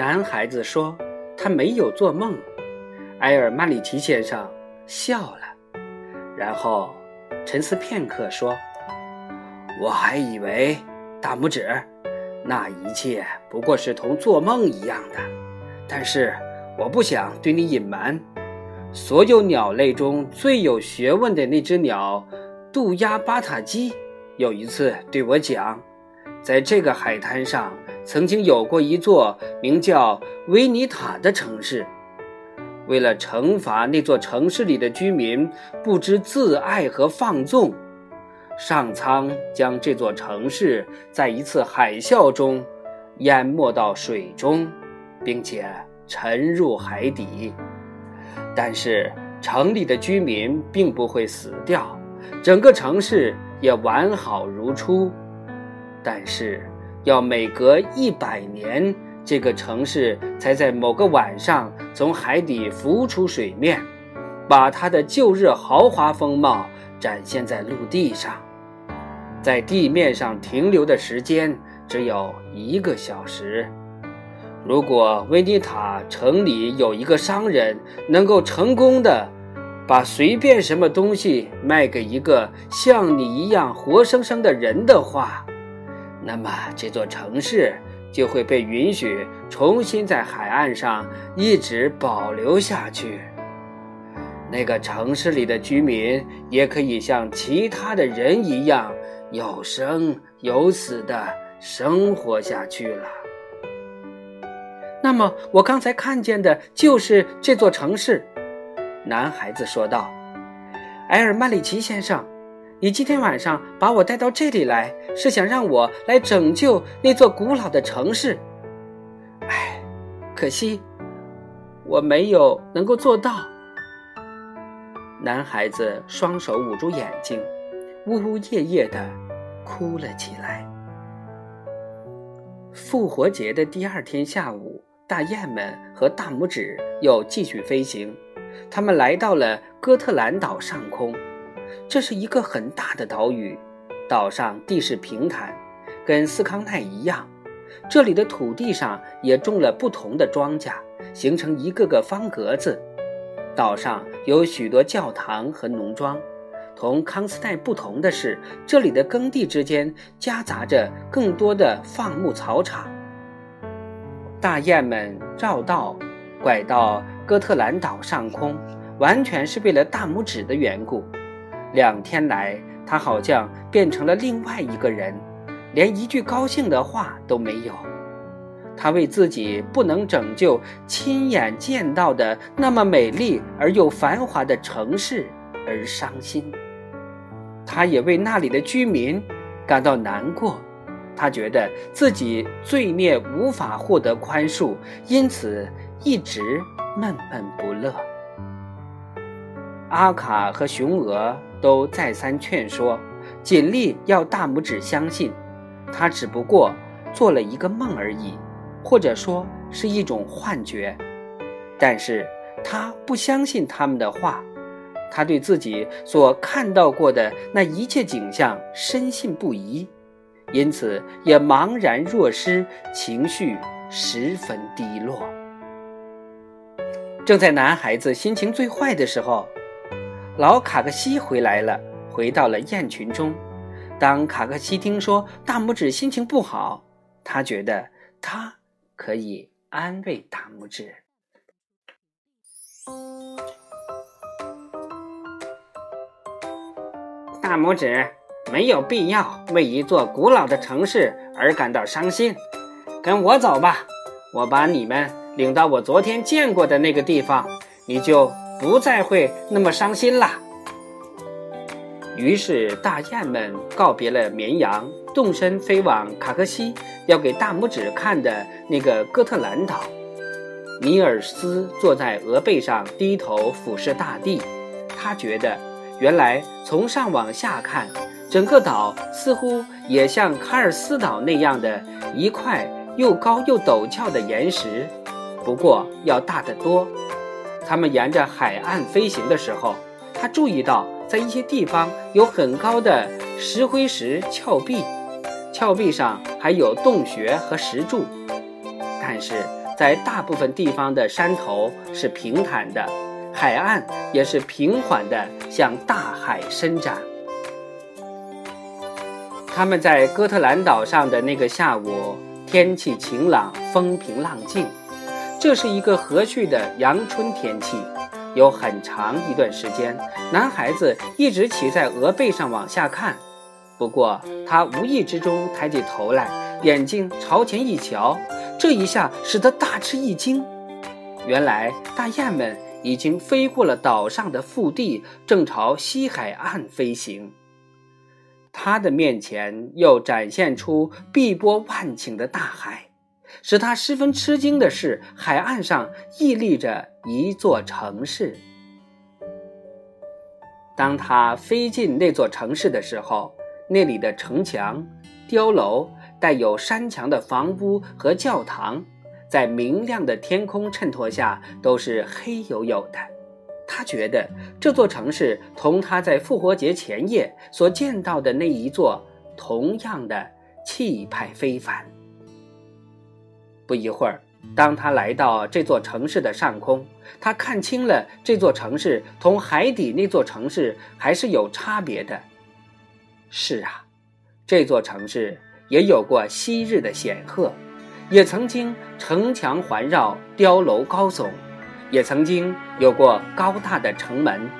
男孩子说：“他没有做梦。”埃尔曼里奇先生笑了，然后沉思片刻说：“我还以为，大拇指，那一切不过是同做梦一样的。但是我不想对你隐瞒，所有鸟类中最有学问的那只鸟——杜鸦巴塔基，有一次对我讲，在这个海滩上。”曾经有过一座名叫维尼塔的城市，为了惩罚那座城市里的居民不知自爱和放纵，上苍将这座城市在一次海啸中淹没到水中，并且沉入海底。但是城里的居民并不会死掉，整个城市也完好如初。但是。要每隔一百年，这个城市才在某个晚上从海底浮出水面，把它的旧日豪华风貌展现在陆地上。在地面上停留的时间只有一个小时。如果威尼塔城里有一个商人能够成功的把随便什么东西卖给一个像你一样活生生的人的话，那么这座城市就会被允许重新在海岸上一直保留下去。那个城市里的居民也可以像其他的人一样有生有死的生活下去了。那么我刚才看见的就是这座城市，男孩子说道：“埃尔曼里奇先生。”你今天晚上把我带到这里来，是想让我来拯救那座古老的城市。唉，可惜我没有能够做到。男孩子双手捂住眼睛，呜呜咽咽地哭了起来。复活节的第二天下午，大雁们和大拇指又继续飞行，他们来到了哥特兰岛上空。这是一个很大的岛屿，岛上地势平坦，跟斯康奈一样。这里的土地上也种了不同的庄稼，形成一个个方格子。岛上有许多教堂和农庄。同康斯泰不同的是，这里的耕地之间夹杂着更多的放牧草场。大雁们绕道，拐到哥特兰岛上空，完全是为了大拇指的缘故。两天来，他好像变成了另外一个人，连一句高兴的话都没有。他为自己不能拯救亲眼见到的那么美丽而又繁华的城市而伤心，他也为那里的居民感到难过。他觉得自己罪孽无法获得宽恕，因此一直闷闷不乐。阿卡和雄鹅。都再三劝说，尽力要大拇指相信，他只不过做了一个梦而已，或者说是一种幻觉。但是他不相信他们的话，他对自己所看到过的那一切景象深信不疑，因此也茫然若失，情绪十分低落。正在男孩子心情最坏的时候。老卡克西回来了，回到了雁群中。当卡克西听说大拇指心情不好，他觉得他可以安慰大拇指。大拇指没有必要为一座古老的城市而感到伤心。跟我走吧，我把你们领到我昨天见过的那个地方，你就。不再会那么伤心啦。于是大雁们告别了绵羊，动身飞往卡克西要给大拇指看的那个哥特兰岛。尼尔斯坐在鹅背上，低头俯视大地。他觉得，原来从上往下看，整个岛似乎也像卡尔斯岛那样的一块又高又陡峭的岩石，不过要大得多。他们沿着海岸飞行的时候，他注意到在一些地方有很高的石灰石峭壁，峭壁上还有洞穴和石柱。但是在大部分地方的山头是平坦的，海岸也是平缓的向大海伸展。他们在哥特兰岛上的那个下午，天气晴朗，风平浪静。这是一个和煦的阳春天气。有很长一段时间，男孩子一直骑在鹅背上往下看。不过他无意之中抬起头来，眼睛朝前一瞧，这一下使得大吃一惊。原来大雁们已经飞过了岛上的腹地，正朝西海岸飞行。他的面前又展现出碧波万顷的大海，使他十分吃惊的是，海岸上屹立着一座城市。当他飞进那座城市的时候，那里的城墙、碉楼、带有山墙的房屋和教堂，在明亮的天空衬托下，都是黑黝黝的。他觉得这座城市同他在复活节前夜所见到的那一座同样的气派非凡。不一会儿，当他来到这座城市的上空，他看清了这座城市同海底那座城市还是有差别的。是啊，这座城市也有过昔日的显赫，也曾经城墙环绕，碉楼高耸。也曾经有过高大的城门，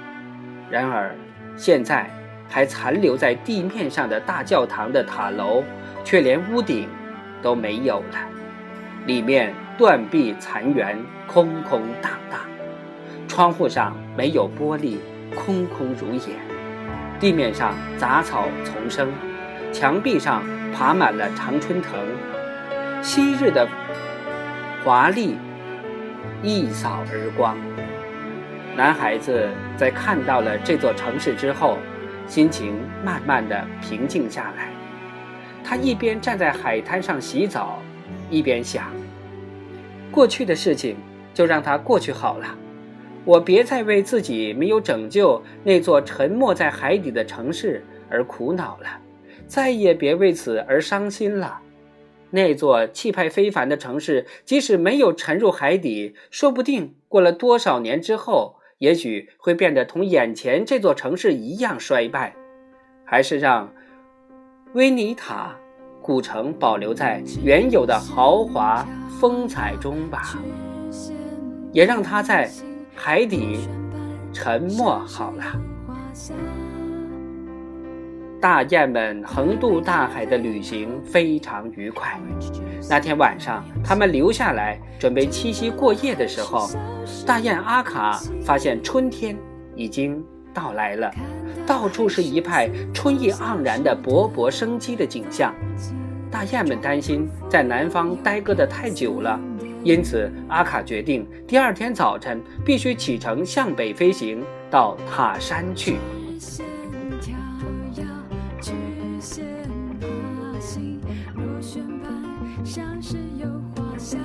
然而现在还残留在地面上的大教堂的塔楼，却连屋顶都没有了。里面断壁残垣，空空荡荡；窗户上没有玻璃，空空如也；地面上杂草丛生，墙壁上爬满了常春藤。昔日的华丽。一扫而光。男孩子在看到了这座城市之后，心情慢慢的平静下来。他一边站在海滩上洗澡，一边想：过去的事情就让它过去好了。我别再为自己没有拯救那座沉没在海底的城市而苦恼了，再也别为此而伤心了。那座气派非凡的城市，即使没有沉入海底，说不定过了多少年之后，也许会变得同眼前这座城市一样衰败。还是让威尼塔古城保留在原有的豪华风采中吧，也让它在海底沉没好了。大雁们横渡大海的旅行非常愉快。那天晚上，他们留下来准备栖息过夜的时候，大雁阿卡发现春天已经到来了，到处是一派春意盎然的勃勃生机的景象。大雁们担心在南方待搁的太久了，因此阿卡决定第二天早晨必须启程向北飞行到塔山去。有花香。